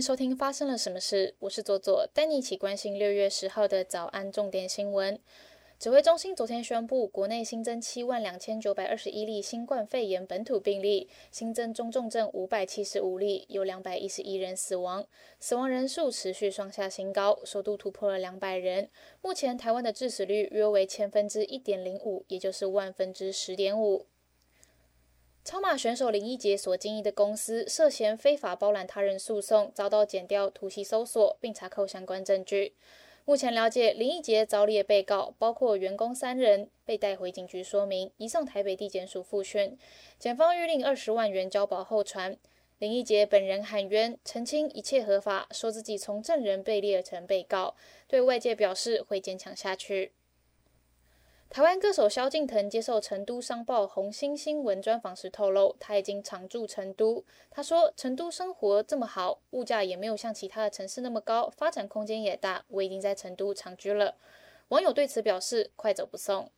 收听发生了什么事，我是左左，带你一起关心六月十号的早安重点新闻。指挥中心昨天宣布，国内新增七万两千九百二十一例新冠肺炎本土病例，新增中重症五百七十五例，有两百一十一人死亡，死亡人数持续创下新高，首度突破了两百人。目前台湾的致死率约为千分之一点零五，也就是万分之十点五。超马选手林奕杰所经营的公司涉嫌非法包揽他人诉讼，遭到剪掉突袭搜索，并查扣相关证据。目前了解，林奕杰遭列被告，包括员工三人，被带回警局说明，移送台北地检署复讯。检方预令二十万元交保候传。林奕杰本人喊冤，澄清一切合法，说自己从证人被列成被告，对外界表示会坚强下去。台湾歌手萧敬腾接受成都商报红星新闻专访时透露，他已经常驻成都。他说：“成都生活这么好，物价也没有像其他的城市那么高，发展空间也大，我已经在成都长居了。”网友对此表示：“快走不送。”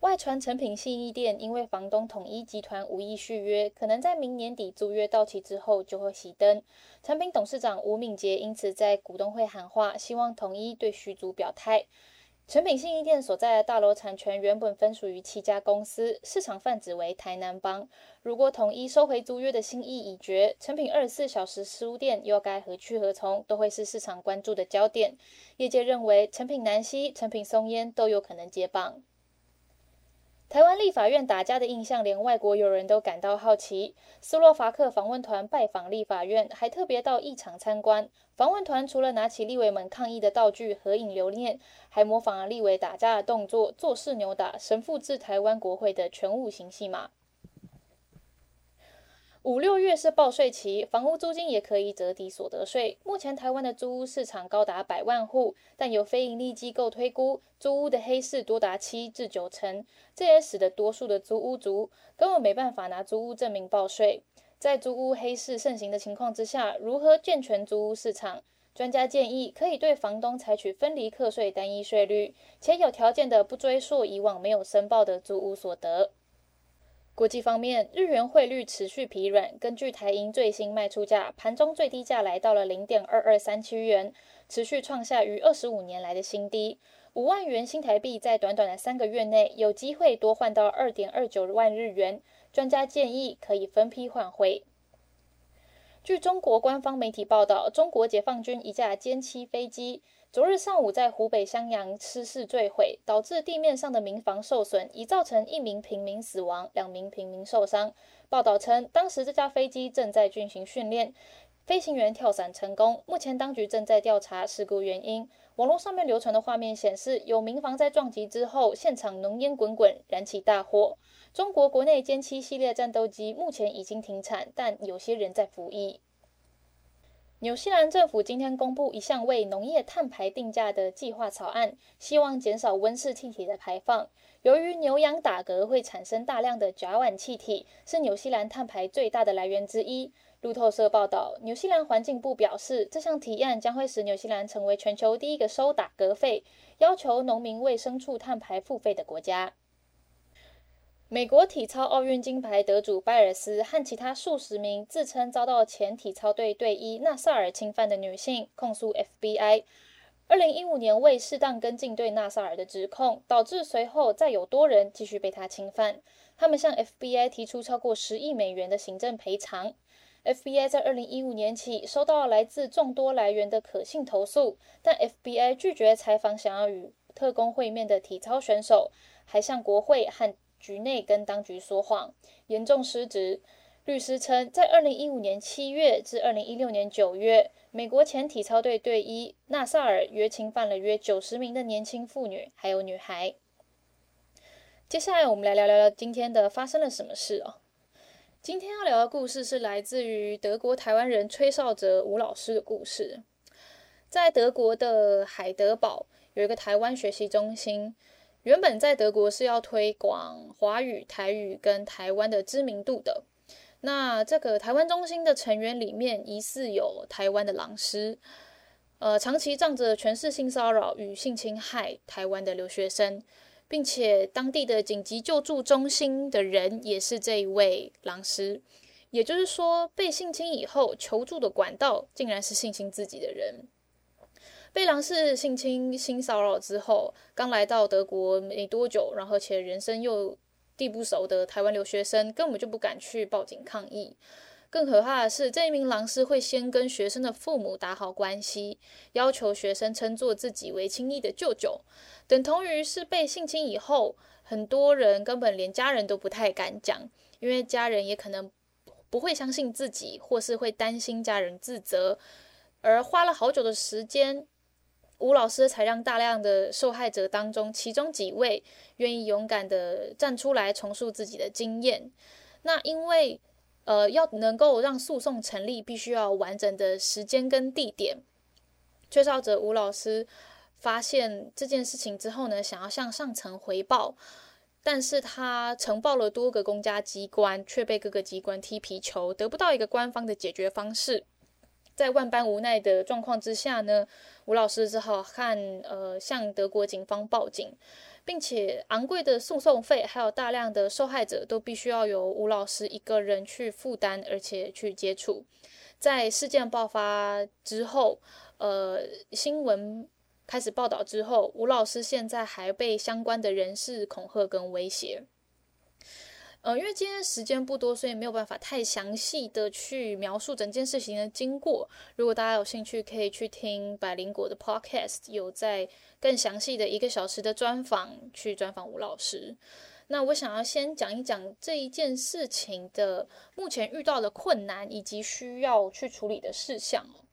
外传成品信义店因为房东统一集团无意续约，可能在明年底租约到期之后就会熄灯。产品董事长吴敏杰因此在股东会喊话，希望统一对续租表态。成品信义店所在的大楼产权原本分属于七家公司，市场泛指为台南帮。如果统一收回租约的心意已决，成品二十四小时书店又该何去何从，都会是市场关注的焦点。业界认为，成品南西、成品松烟都有可能接棒。台湾立法院打架的印象，连外国友人都感到好奇。斯洛伐克访问团拜访立法院，还特别到议场参观。访问团除了拿起立委们抗议的道具合影留念，还模仿了立委打架的动作，做事扭打，神复制台湾国会的全武行戏码。五六月是报税期，房屋租金也可以折抵所得税。目前台湾的租屋市场高达百万户，但有非营利机构推估，租屋的黑市多达七至九成，这也使得多数的租屋族根本没办法拿租屋证明报税。在租屋黑市盛行的情况之下，如何健全租屋市场？专家建议可以对房东采取分离课税单一税率，且有条件的不追溯以往没有申报的租屋所得。国际方面，日元汇率持续疲软。根据台银最新卖出价，盘中最低价来到了零点二二三七元，持续创下逾二十五年来的新低。五万元新台币在短短的三个月内有机会多换到二点二九万日元。专家建议可以分批换汇。据中国官方媒体报道，中国解放军一架歼七飞机。昨日上午，在湖北襄阳失事坠毁，导致地面上的民房受损，已造成一名平民死亡，两名平民受伤。报道称，当时这架飞机正在进行训练，飞行员跳伞成功。目前当局正在调查事故原因。网络上面流传的画面显示，有民房在撞击之后，现场浓烟滚滚，燃起大火。中国国内歼七系列战斗机目前已经停产，但有些人在服役。纽西兰政府今天公布一项为农业碳排定价的计划草案，希望减少温室气体的排放。由于牛羊打嗝会产生大量的甲烷气体，是纽西兰碳排最大的来源之一。路透社报道，纽西兰环境部表示，这项提案将会使纽西兰成为全球第一个收打嗝费、要求农民为牲畜碳排付费的国家。美国体操奥运金牌得主拜尔斯和其他数十名自称遭到前体操队队医纳萨尔侵犯的女性控诉 FBI。二零一五年未适当跟进对纳萨尔的指控，导致随后再有多人继续被他侵犯。他们向 FBI 提出超过十亿美元的行政赔偿。FBI 在二零一五年起收到来自众多来源的可信投诉，但 FBI 拒绝采访想要与特工会面的体操选手，还向国会和局内跟当局说谎，严重失职。律师称，在二零一五年七月至二零一六年九月，美国前体操队队医纳萨尔约侵犯了约九十名的年轻妇女还有女孩。接下来，我们来聊聊今天的发生了什么事哦。今天要聊的故事是来自于德国台湾人崔少哲吴老师的故事。在德国的海德堡有一个台湾学习中心。原本在德国是要推广华语、台语跟台湾的知名度的。那这个台湾中心的成员里面，疑似有台湾的老师，呃，长期仗着权势性骚扰与性侵害台湾的留学生，并且当地的紧急救助中心的人也是这一位老师。也就是说，被性侵以后求助的管道竟然是性侵自己的人。被郎氏性侵、性骚扰之后，刚来到德国没多久，然后且人生又地不熟的台湾留学生，根本就不敢去报警抗议。更可怕的是，这一名狼师会先跟学生的父母打好关系，要求学生称作自己为亲昵的舅舅，等同于是被性侵以后，很多人根本连家人都不太敢讲，因为家人也可能不会相信自己，或是会担心家人自责，而花了好久的时间。吴老师才让大量的受害者当中，其中几位愿意勇敢的站出来重述自己的经验。那因为，呃，要能够让诉讼成立，必须要完整的时间跟地点。缺少者吴老师发现这件事情之后呢，想要向上层回报，但是他呈报了多个公家机关，却被各个机关踢皮球，得不到一个官方的解决方式。在万般无奈的状况之下呢，吴老师只好和呃向德国警方报警，并且昂贵的诉讼费还有大量的受害者都必须要由吴老师一个人去负担，而且去接触。在事件爆发之后，呃新闻开始报道之后，吴老师现在还被相关的人士恐吓跟威胁。呃，因为今天时间不多，所以没有办法太详细的去描述整件事情的经过。如果大家有兴趣，可以去听百灵果的 Podcast，有在更详细的一个小时的专访，去专访吴老师。那我想要先讲一讲这一件事情的目前遇到的困难以及需要去处理的事项哦。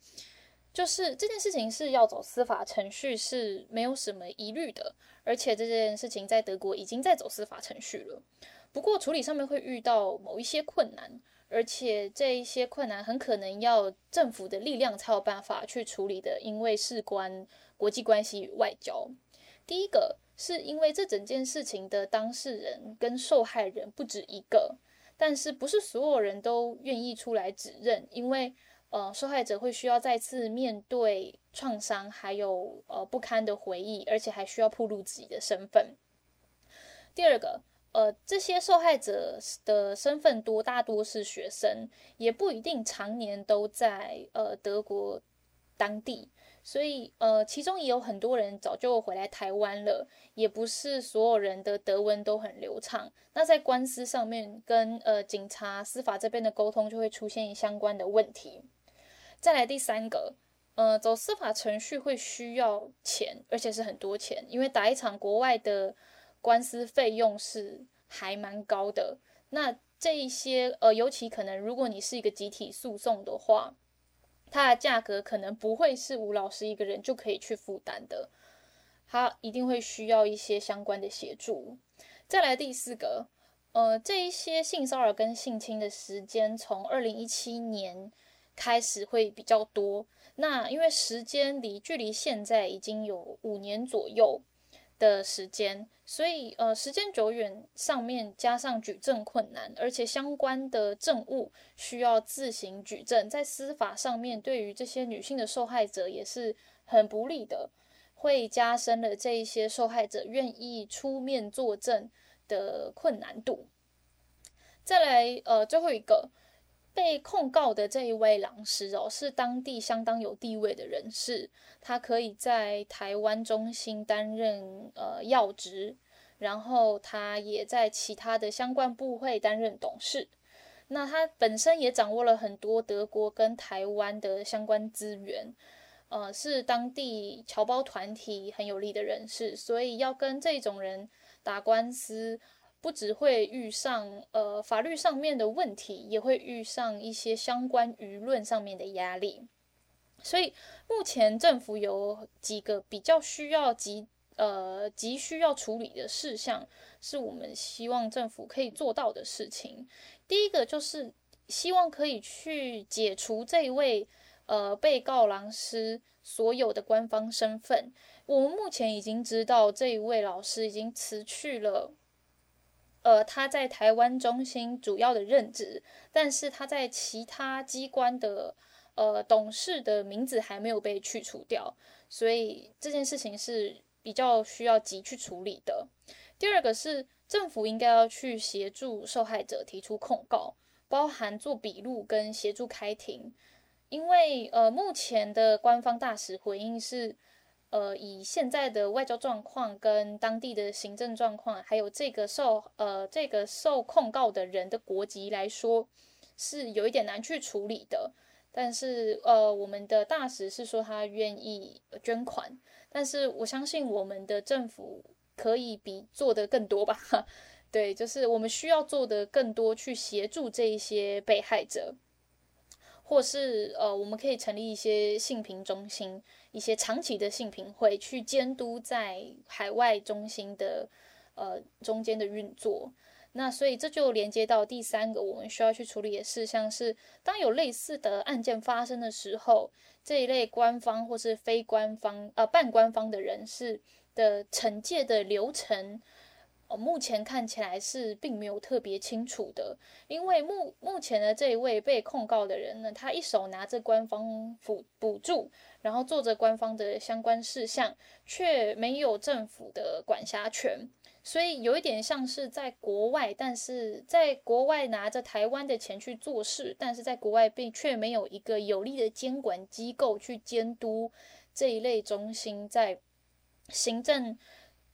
就是这件事情是要走司法程序是没有什么疑虑的，而且这件事情在德国已经在走司法程序了。不过处理上面会遇到某一些困难，而且这一些困难很可能要政府的力量才有办法去处理的，因为事关国际关系与外交。第一个是因为这整件事情的当事人跟受害人不止一个，但是不是所有人都愿意出来指认，因为呃受害者会需要再次面对创伤，还有呃不堪的回忆，而且还需要暴露自己的身份。第二个。呃，这些受害者的身份多大多是学生，也不一定常年都在呃德国当地，所以呃，其中也有很多人早就回来台湾了，也不是所有人的德文都很流畅。那在官司上面跟呃警察司法这边的沟通就会出现相关的问题。再来第三个，呃，走司法程序会需要钱，而且是很多钱，因为打一场国外的。官司费用是还蛮高的，那这一些呃，尤其可能如果你是一个集体诉讼的话，它的价格可能不会是吴老师一个人就可以去负担的，他一定会需要一些相关的协助。再来第四个，呃，这一些性骚扰跟性侵的时间从二零一七年开始会比较多，那因为时间离距离现在已经有五年左右。的时间，所以呃，时间久远，上面加上举证困难，而且相关的证物需要自行举证，在司法上面对于这些女性的受害者也是很不利的，会加深了这一些受害者愿意出面作证的困难度。再来，呃，最后一个。被控告的这一位老师哦，是当地相当有地位的人士，他可以在台湾中心担任呃要职，然后他也在其他的相关部会担任董事。那他本身也掌握了很多德国跟台湾的相关资源，呃，是当地侨胞团体很有利的人士，所以要跟这种人打官司。不只会遇上呃法律上面的问题，也会遇上一些相关舆论上面的压力。所以目前政府有几个比较需要急呃急需要处理的事项，是我们希望政府可以做到的事情。第一个就是希望可以去解除这位呃被告老师所有的官方身份。我们目前已经知道这一位老师已经辞去了。呃，他在台湾中心主要的任职，但是他在其他机关的呃董事的名字还没有被去除掉，所以这件事情是比较需要急去处理的。第二个是政府应该要去协助受害者提出控告，包含做笔录跟协助开庭。因为呃，目前的官方大使回应是，呃，以现在的外交状况跟当地的行政状况，还有这个受呃这个受控告的人的国籍来说，是有一点难去处理的。但是呃，我们的大使是说他愿意捐款，但是我相信我们的政府可以比做的更多吧？对，就是我们需要做的更多，去协助这一些被害者。或是呃，我们可以成立一些性平中心，一些长期的性平会，去监督在海外中心的呃中间的运作。那所以这就连接到第三个我们需要去处理的事项是，当有类似的案件发生的时候，这一类官方或是非官方呃半官方的人士的惩戒的流程。哦，目前看起来是并没有特别清楚的，因为目目前的这一位被控告的人呢，他一手拿着官方补补助，然后做着官方的相关事项，却没有政府的管辖权，所以有一点像是在国外，但是在国外拿着台湾的钱去做事，但是在国外并却没有一个有力的监管机构去监督这一类中心在行政。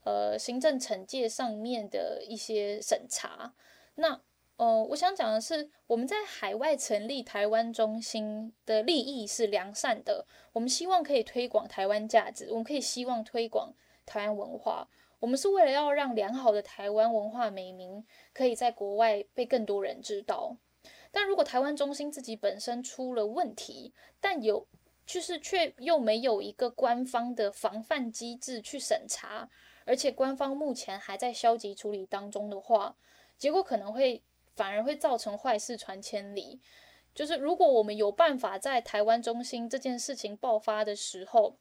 呃，行政惩戒上面的一些审查，那呃，我想讲的是，我们在海外成立台湾中心的利益是良善的，我们希望可以推广台湾价值，我们可以希望推广台湾文化，我们是为了要让良好的台湾文化美名可以在国外被更多人知道。但如果台湾中心自己本身出了问题，但有就是却又没有一个官方的防范机制去审查。而且官方目前还在消极处理当中的话，结果可能会反而会造成坏事传千里。就是如果我们有办法在台湾中心这件事情爆发的时候，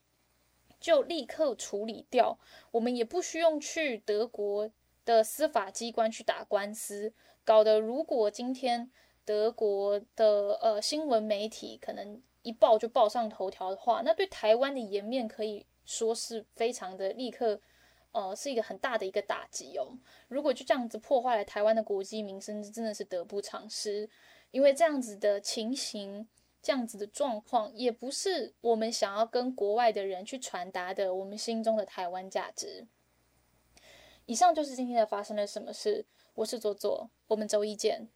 就立刻处理掉，我们也不需要去德国的司法机关去打官司，搞得如果今天德国的呃新闻媒体可能一报就报上头条的话，那对台湾的颜面可以说是非常的立刻。呃，是一个很大的一个打击哦。如果就这样子破坏了台湾的国际名声，真的是得不偿失。因为这样子的情形，这样子的状况，也不是我们想要跟国外的人去传达的我们心中的台湾价值。以上就是今天的发生了什么事。我是左左，我们周一见。